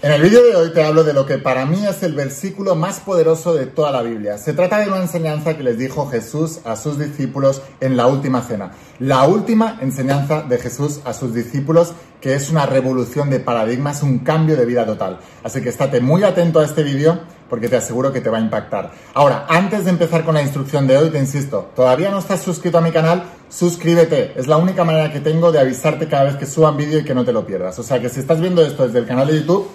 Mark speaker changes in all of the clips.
Speaker 1: En el vídeo de hoy te hablo de lo que para mí es el versículo más poderoso de toda la Biblia. Se trata de una enseñanza que les dijo Jesús a sus discípulos en la última cena. La última enseñanza de Jesús a sus discípulos, que es una revolución de paradigmas, un cambio de vida total. Así que estate muy atento a este vídeo porque te aseguro que te va a impactar. Ahora, antes de empezar con la instrucción de hoy, te insisto, todavía no estás suscrito a mi canal, suscríbete. Es la única manera que tengo de avisarte cada vez que suban vídeo y que no te lo pierdas. O sea que si estás viendo esto desde el canal de YouTube,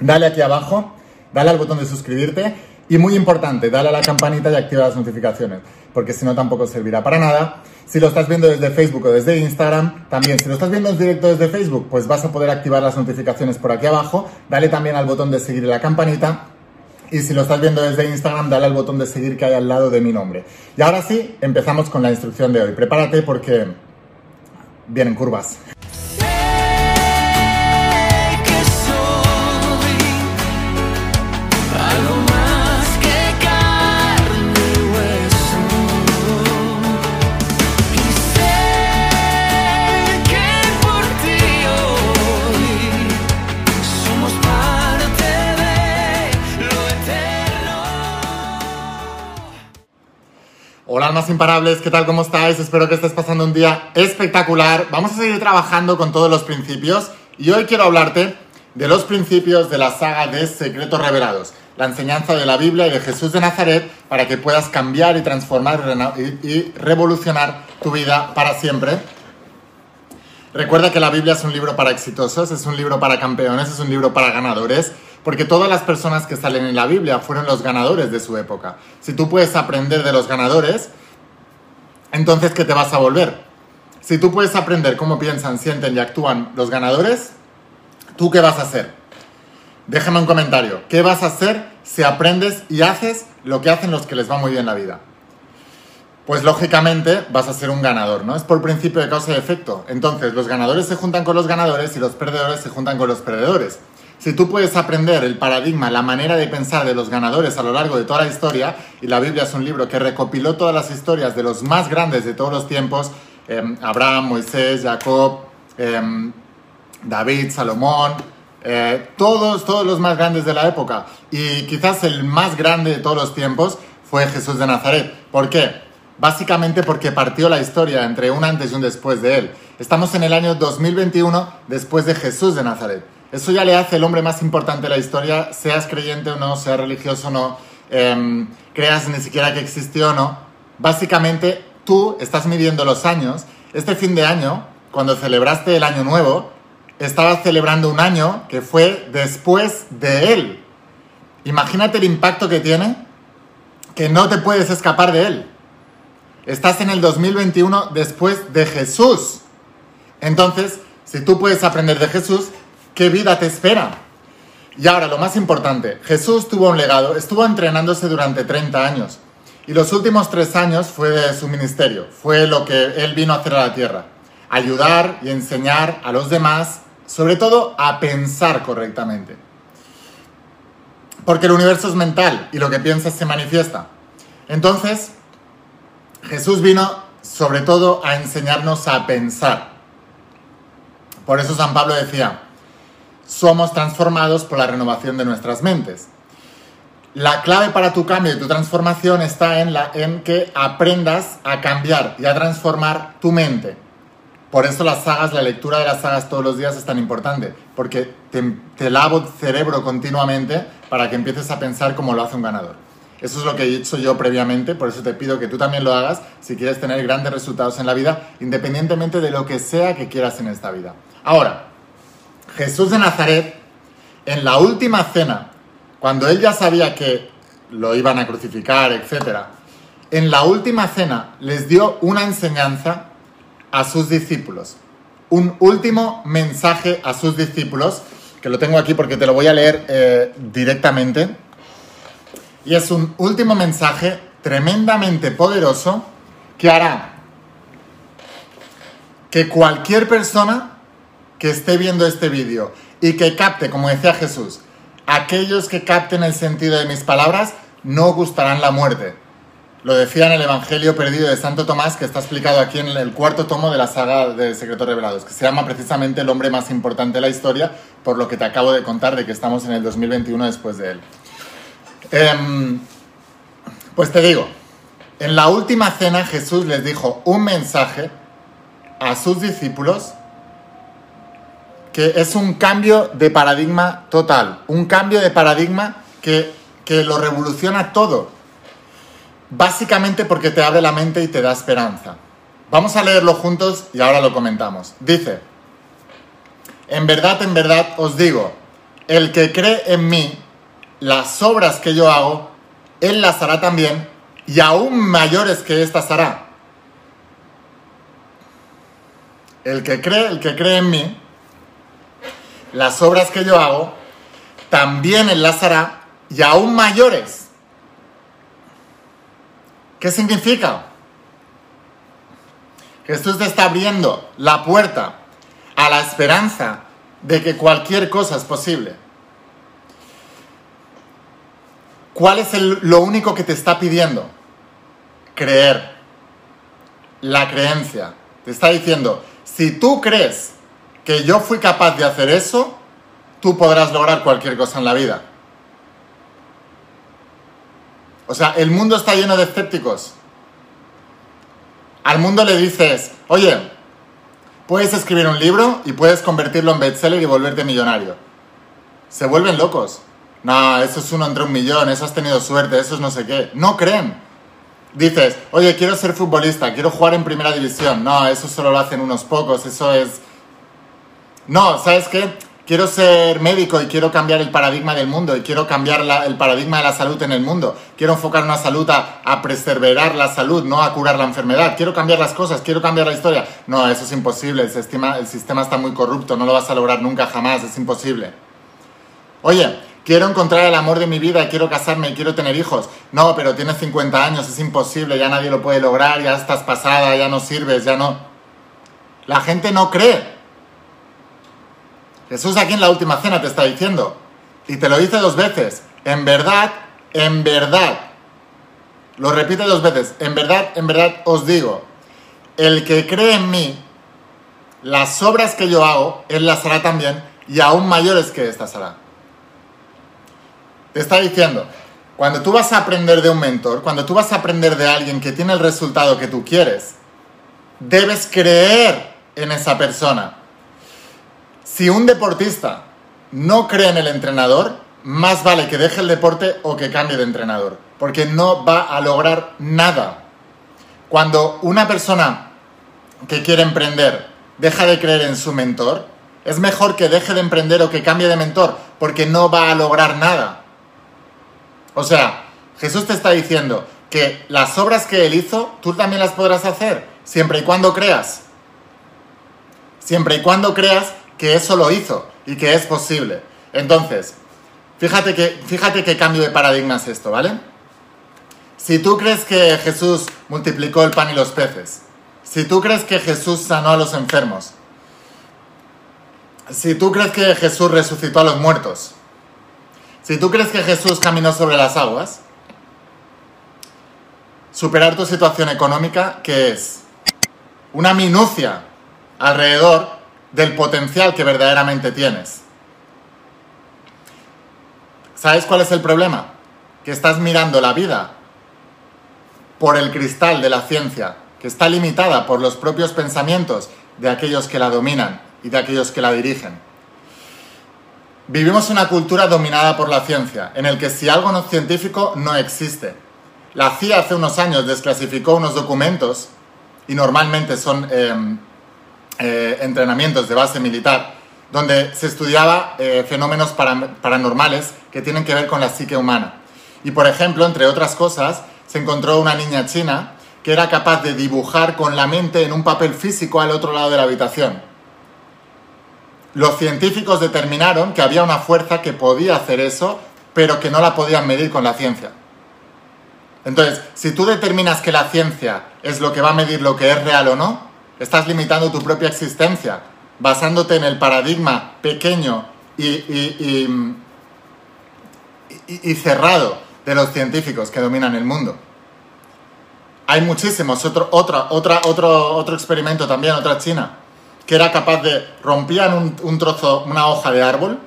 Speaker 1: dale aquí abajo, dale al botón de suscribirte y muy importante, dale a la campanita y activa las notificaciones, porque si no tampoco servirá para nada. Si lo estás viendo desde Facebook o desde Instagram, también. Si lo estás viendo en directo desde Facebook, pues vas a poder activar las notificaciones por aquí abajo. Dale también al botón de seguir la campanita. Y si lo estás viendo desde Instagram, dale al botón de seguir que hay al lado de mi nombre. Y ahora sí, empezamos con la instrucción de hoy. Prepárate porque vienen curvas. Hola almas imparables, ¿qué tal? ¿Cómo estáis? Espero que estés pasando un día espectacular. Vamos a seguir trabajando con todos los principios y hoy quiero hablarte de los principios de la saga de Secretos Revelados, la enseñanza de la Biblia y de Jesús de Nazaret para que puedas cambiar y transformar y revolucionar tu vida para siempre. Recuerda que la Biblia es un libro para exitosos, es un libro para campeones, es un libro para ganadores porque todas las personas que salen en la Biblia fueron los ganadores de su época. Si tú puedes aprender de los ganadores, entonces ¿qué te vas a volver? Si tú puedes aprender cómo piensan, sienten y actúan los ganadores, ¿tú qué vas a hacer? Déjame un comentario. ¿Qué vas a hacer si aprendes y haces lo que hacen los que les va muy bien la vida? Pues lógicamente vas a ser un ganador, ¿no? Es por principio de causa y efecto. Entonces, los ganadores se juntan con los ganadores y los perdedores se juntan con los perdedores. Si tú puedes aprender el paradigma, la manera de pensar de los ganadores a lo largo de toda la historia, y la Biblia es un libro que recopiló todas las historias de los más grandes de todos los tiempos, em, Abraham, Moisés, Jacob, em, David, Salomón, eh, todos, todos los más grandes de la época, y quizás el más grande de todos los tiempos fue Jesús de Nazaret. ¿Por qué? Básicamente porque partió la historia entre un antes y un después de él. Estamos en el año 2021 después de Jesús de Nazaret. Eso ya le hace el hombre más importante de la historia, seas creyente o no, seas religioso o no, em, creas ni siquiera que existió o no. Básicamente, tú estás midiendo los años. Este fin de año, cuando celebraste el año nuevo, estabas celebrando un año que fue después de él. Imagínate el impacto que tiene, que no te puedes escapar de él. Estás en el 2021 después de Jesús. Entonces, si tú puedes aprender de Jesús, ¿Qué vida te espera? Y ahora, lo más importante, Jesús tuvo un legado, estuvo entrenándose durante 30 años. Y los últimos tres años fue de su ministerio, fue lo que él vino a hacer a la tierra. Ayudar y enseñar a los demás, sobre todo a pensar correctamente. Porque el universo es mental y lo que piensas se manifiesta. Entonces, Jesús vino sobre todo a enseñarnos a pensar. Por eso San Pablo decía, somos transformados por la renovación de nuestras mentes. La clave para tu cambio y tu transformación está en, que aprendas a cambiar y a transformar tu mente. Por eso las sagas, la lectura de las sagas todos los días es tan importante, porque te, te lavo el cerebro continuamente para que empieces a pensar como lo hace un ganador. Eso es lo que he dicho yo previamente, por eso te pido que tú también lo hagas si quieres tener grandes resultados en la vida, independientemente de lo que sea que quieras en esta vida. Ahora, Jesús de Nazaret, en la última cena, cuando él ya sabía que lo iban a crucificar, etc., en la última cena les dio una enseñanza a sus discípulos, un último mensaje a sus discípulos, que lo tengo aquí porque te lo voy a leer eh, directamente, y es un último mensaje tremendamente poderoso que hará que cualquier persona que esté viendo este vídeo y que capte, como decía Jesús, aquellos que capten el sentido de mis palabras no gustarán la muerte. Lo decía en el Evangelio perdido de Santo Tomás, que está explicado aquí en el cuarto tomo de la saga de Secretos Revelados, que se llama precisamente el hombre más importante de la historia, por lo que te acabo de contar de que estamos en el 2021 después de él. Em, pues te digo, en la última cena Jesús les dijo un mensaje a sus discípulos que es un cambio de paradigma total, un cambio de paradigma que, que lo revoluciona todo, básicamente porque te abre la mente y te da esperanza. Vamos a leerlo juntos y ahora lo comentamos. Dice, en verdad, en verdad os digo, el que cree en mí, las obras que yo hago, él las hará también y aún mayores que estas hará. El que cree, el que cree en mí, las obras que yo hago, también hará y aún mayores. ¿Qué significa? Jesús está abriendo la puerta a la esperanza de que cualquier cosa es posible. ¿Cuál es lo único que te está pidiendo? Creer. La creencia. Te está diciendo, si tú crees que yo fui capaz de hacer eso, tú podrás lograr cualquier cosa en la vida. O sea, el mundo está lleno de escépticos. Al mundo le dices, oye, puedes escribir un libro y puedes convertirlo en bestseller y volverte millonario. Se vuelven locos. No, eso es uno entre un millón, eso has tenido suerte, eso es no sé qué. No creen. Dices, oye, quiero ser futbolista, quiero jugar en primera división. No, eso solo lo hacen unos pocos, eso es... No, ¿sabes qué? Quiero ser médico y quiero cambiar el paradigma del mundo y quiero cambiar el paradigma de la salud en el mundo. Quiero enfocar una salud a, preservar la salud, no a curar la enfermedad. Quiero cambiar las cosas, quiero cambiar la historia. No, eso es imposible, el sistema, el sistema está muy corrupto, no lo vas a lograr nunca jamás, es imposible. Oye, quiero encontrar el amor de mi vida, quiero casarme y quiero tener hijos. No, pero tienes 50 años, es imposible, ya nadie lo puede lograr, ya estás pasada, ya no sirves, ya no... La gente no cree. Jesús aquí en la última cena te está diciendo, y te lo dice dos veces, en verdad, en verdad, lo repite dos veces, en verdad, en verdad os digo, el que cree en mí, las obras que yo hago, él las hará también, y aún mayores que estas hará. Te está diciendo, cuando tú vas a aprender de un mentor, cuando tú vas a aprender de alguien que tiene el resultado que tú quieres, debes creer en esa persona. Si un deportista no cree en el entrenador, más vale que deje el deporte o que cambie de entrenador, porque no va a lograr nada. Cuando una persona que quiere emprender deja de creer en su mentor, es mejor que deje de emprender o que cambie de mentor, porque no va a lograr nada. O sea, Jesús te está diciendo que las obras que Él hizo, tú también las podrás hacer, siempre y cuando creas. Siempre y cuando creas que eso lo hizo y que es posible. Entonces, fíjate que, fíjate qué cambio de paradigma es esto, ¿vale? Si tú crees que Jesús multiplicó el pan y los peces, si tú crees que Jesús sanó a los enfermos, si tú crees que Jesús resucitó a los muertos, si tú crees que Jesús caminó sobre las aguas, superar tu situación económica, ¿qué es? Una minucia alrededor del potencial que verdaderamente tienes. ¿Sabes cuál es el problema? Que estás mirando la vida por el cristal de la ciencia, que está limitada por los propios pensamientos de aquellos que la dominan y de aquellos que la dirigen. Vivimos una cultura dominada por la ciencia, en el que si algo no es científico no existe. La CIA hace unos años desclasificó unos documentos, y normalmente son em, eh, entrenamientos de base militar, donde se estudiaba eh, fenómenos paranormales que tienen que ver con la psique humana. Y por ejemplo, entre otras cosas, se encontró una niña china que era capaz de dibujar con la mente en un papel físico al otro lado de la habitación los científicos determinaron que había una fuerza que podía hacer eso, pero que no la podían medir con la ciencia. Entonces, si tú determinas que la ciencia es lo que va a medir lo que es real o no, estás limitando tu propia existencia, basándote en el paradigma pequeño y, cerrado de los científicos que dominan el mundo. Hay muchísimos, otro, otra, otra, otro, otro experimento también, otra china, que era capaz de rompían un, un trozo, una hoja de árbol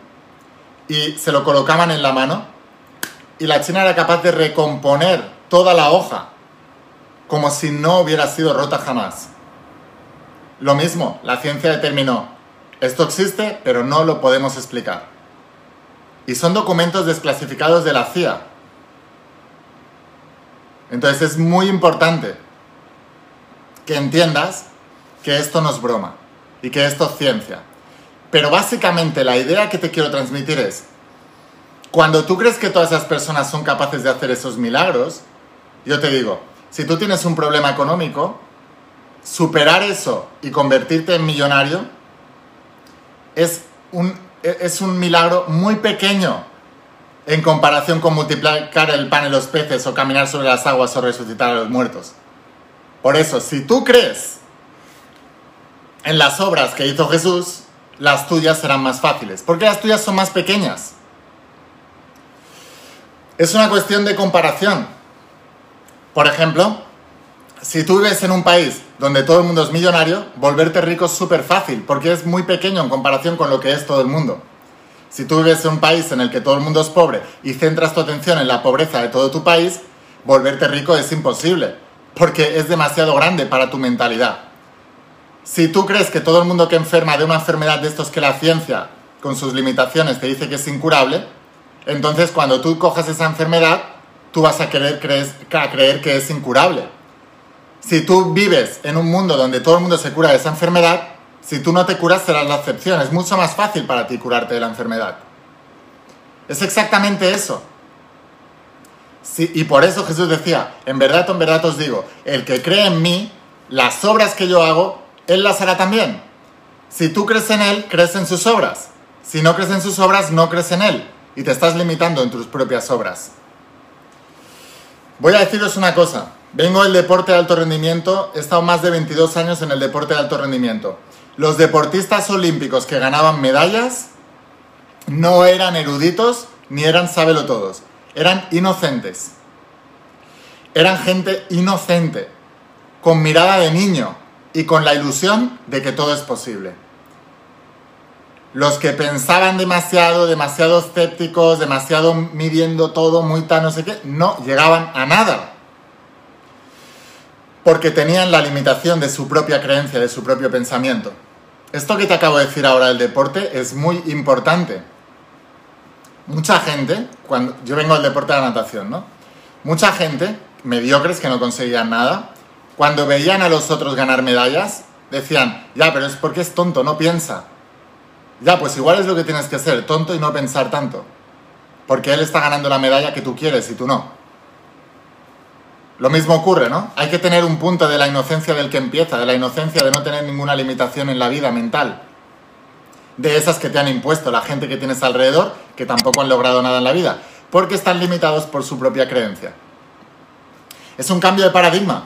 Speaker 1: y se lo colocaban en la mano y la china era capaz de recomponer toda la hoja como si no hubiera sido rota jamás. Lo mismo, la ciencia determinó, esto existe, pero no lo podemos explicar. Y son documentos desclasificados de la CIA. Entonces es muy importante que entiendas que esto no es broma y que esto es ciencia. Pero básicamente la idea que te quiero transmitir es, cuando tú crees que todas esas personas son capaces de hacer esos milagros, yo te digo, si tú tienes un problema económico, superar eso y convertirte en millonario es un, es un milagro muy pequeño en comparación con multiplicar el pan y los peces o caminar sobre las aguas o resucitar a los muertos. Por eso, si tú crees en las obras que hizo Jesús, las tuyas serán más fáciles, porque las tuyas son más pequeñas. Es una cuestión de comparación. Por ejemplo, si tú vives en un país donde todo el mundo es millonario, volverte rico es súper fácil, porque es muy pequeño en comparación con lo que es todo el mundo. Si tú vives en un país en el que todo el mundo es pobre y centras tu atención en la pobreza de todo tu país, volverte rico es imposible, porque es demasiado grande para tu mentalidad. Si tú crees que todo el mundo que enferma de una enfermedad de estos que la ciencia, con sus limitaciones, te dice que es incurable, entonces cuando tú cojas esa enfermedad, tú vas a querer creer, a creer que es incurable si tú vives en un mundo donde todo el mundo se cura de esa enfermedad, si tú no te curas serás la excepción. Es mucho más fácil para ti curarte de la enfermedad. Es exactamente eso. y por eso Jesús decía, en verdad, en verdad os digo, el que cree en mí, las obras que yo hago, Él las hará también. Si tú crees en Él, crees en sus obras. Si no crees en sus obras, no crees en Él. Y te estás limitando en tus propias obras. Voy a deciros una cosa. Vengo del deporte de alto rendimiento, he estado más de 22 años en el deporte de alto rendimiento. Los deportistas olímpicos que ganaban medallas no eran eruditos ni eran todos, eran inocentes. Eran gente inocente, con mirada de niño y con la ilusión de que todo es posible. Los que pensaban demasiado, demasiado escépticos, demasiado midiendo todo, muy tan no sé qué, no llegaban a nada porque tenían la limitación de su propia creencia, de su propio pensamiento. Esto que te acabo de decir ahora del deporte es muy importante. Mucha gente, cuando yo vengo del deporte de la natación, ¿no? Mucha gente, mediocres que no conseguían nada, cuando veían a los otros ganar medallas, decían, ya, pero es porque es tonto, no piensa. Ya, pues igual es lo que tienes que ser, tonto y no pensar tanto. Porque él está ganando la medalla que tú quieres y tú no. Lo mismo ocurre, ¿no? Hay que tener un punto de la inocencia del que empieza, de la inocencia de no tener ninguna limitación en la vida mental. De esas que te han impuesto la gente que tienes alrededor, que tampoco han logrado nada en la vida, porque están limitados por su propia creencia. Es un cambio de paradigma.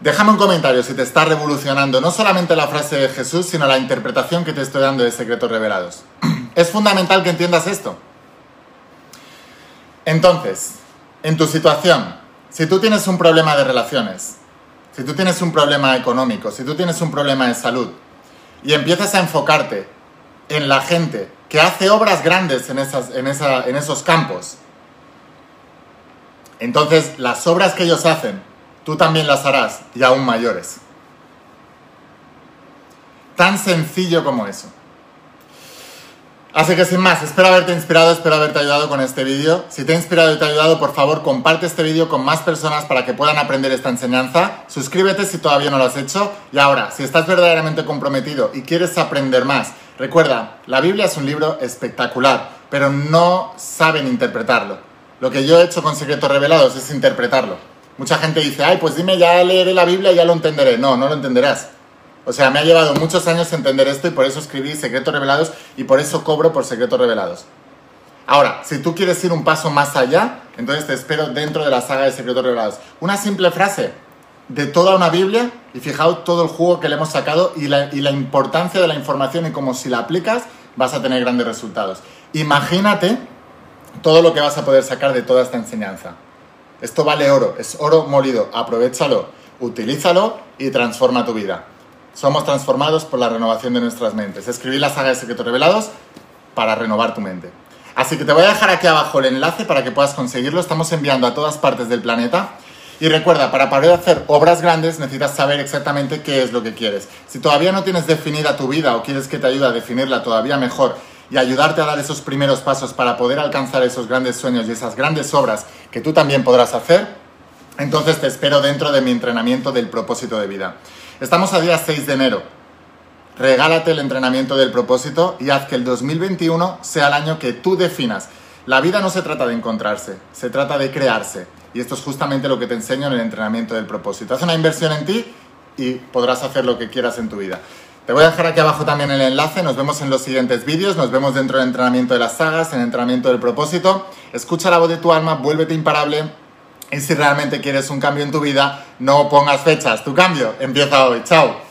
Speaker 1: Déjame un comentario si te está revolucionando no solamente la frase de Jesús, sino la interpretación que te estoy dando de secretos revelados. Es fundamental que entiendas esto. Entonces, en tu situación, si tú tienes un problema de relaciones, si tú tienes un problema económico, si tú tienes un problema de salud, y empiezas a enfocarte en la gente que hace obras grandes en, en esos campos, entonces las obras que ellos hacen, tú también las harás y aún mayores. Tan sencillo como eso. Así que sin más, espero haberte inspirado, espero haberte ayudado con este vídeo. Si te ha inspirado y te ha ayudado, por favor, comparte este vídeo con más personas para que puedan aprender esta enseñanza. Suscríbete si todavía no lo has hecho. Y ahora, si estás verdaderamente comprometido y quieres aprender más, recuerda, la Biblia es un libro espectacular, pero no saben interpretarlo. Lo que yo he hecho con Secretos Revelados es interpretarlo. Mucha gente dice, ay, pues dime, ya leeré la Biblia y ya lo entenderé. No, no lo entenderás. O sea, me ha llevado muchos años entender esto y por eso escribí Secretos Revelados y por eso cobro por Secretos Revelados. Ahora, si tú quieres ir un paso más allá, entonces te espero dentro de la saga de Secretos Revelados. Una simple frase de toda una Biblia y fijaos todo el juego que le hemos sacado y la, y la importancia de la información y cómo si la aplicas vas a tener grandes resultados. Imagínate todo lo que vas a poder sacar de toda esta enseñanza. Esto vale oro, es oro molido. Aprovechalo, utilízalo y transforma tu vida. Somos transformados por la renovación de nuestras mentes. Escribí la saga de secretos revelados para renovar tu mente. Así que te voy a dejar aquí abajo el enlace para que puedas conseguirlo. Estamos enviando a todas partes del planeta. Y recuerda, para poder hacer obras grandes necesitas saber exactamente qué es lo que quieres. Si todavía no tienes definida tu vida o quieres que te ayude a definirla todavía mejor y ayudarte a dar esos primeros pasos para poder alcanzar esos grandes sueños y esas grandes obras que tú también podrás hacer, entonces te espero dentro de mi entrenamiento del propósito de vida. Estamos a día 6 de enero. Regálate el entrenamiento del propósito y haz que el 2021 sea el año que tú definas. La vida no se trata de encontrarse, se trata de crearse. Y esto es justamente lo que te enseño en el entrenamiento del propósito. Haz una inversión en ti y podrás hacer lo que quieras en tu vida. Te voy a dejar aquí abajo también el enlace, nos vemos en los siguientes vídeos, nos vemos dentro del entrenamiento de las sagas, en el entrenamiento del propósito. Escucha la voz de tu alma, vuélvete imparable y si realmente quieres un cambio en tu vida, no pongas fechas, tu cambio empieza hoy. Chao.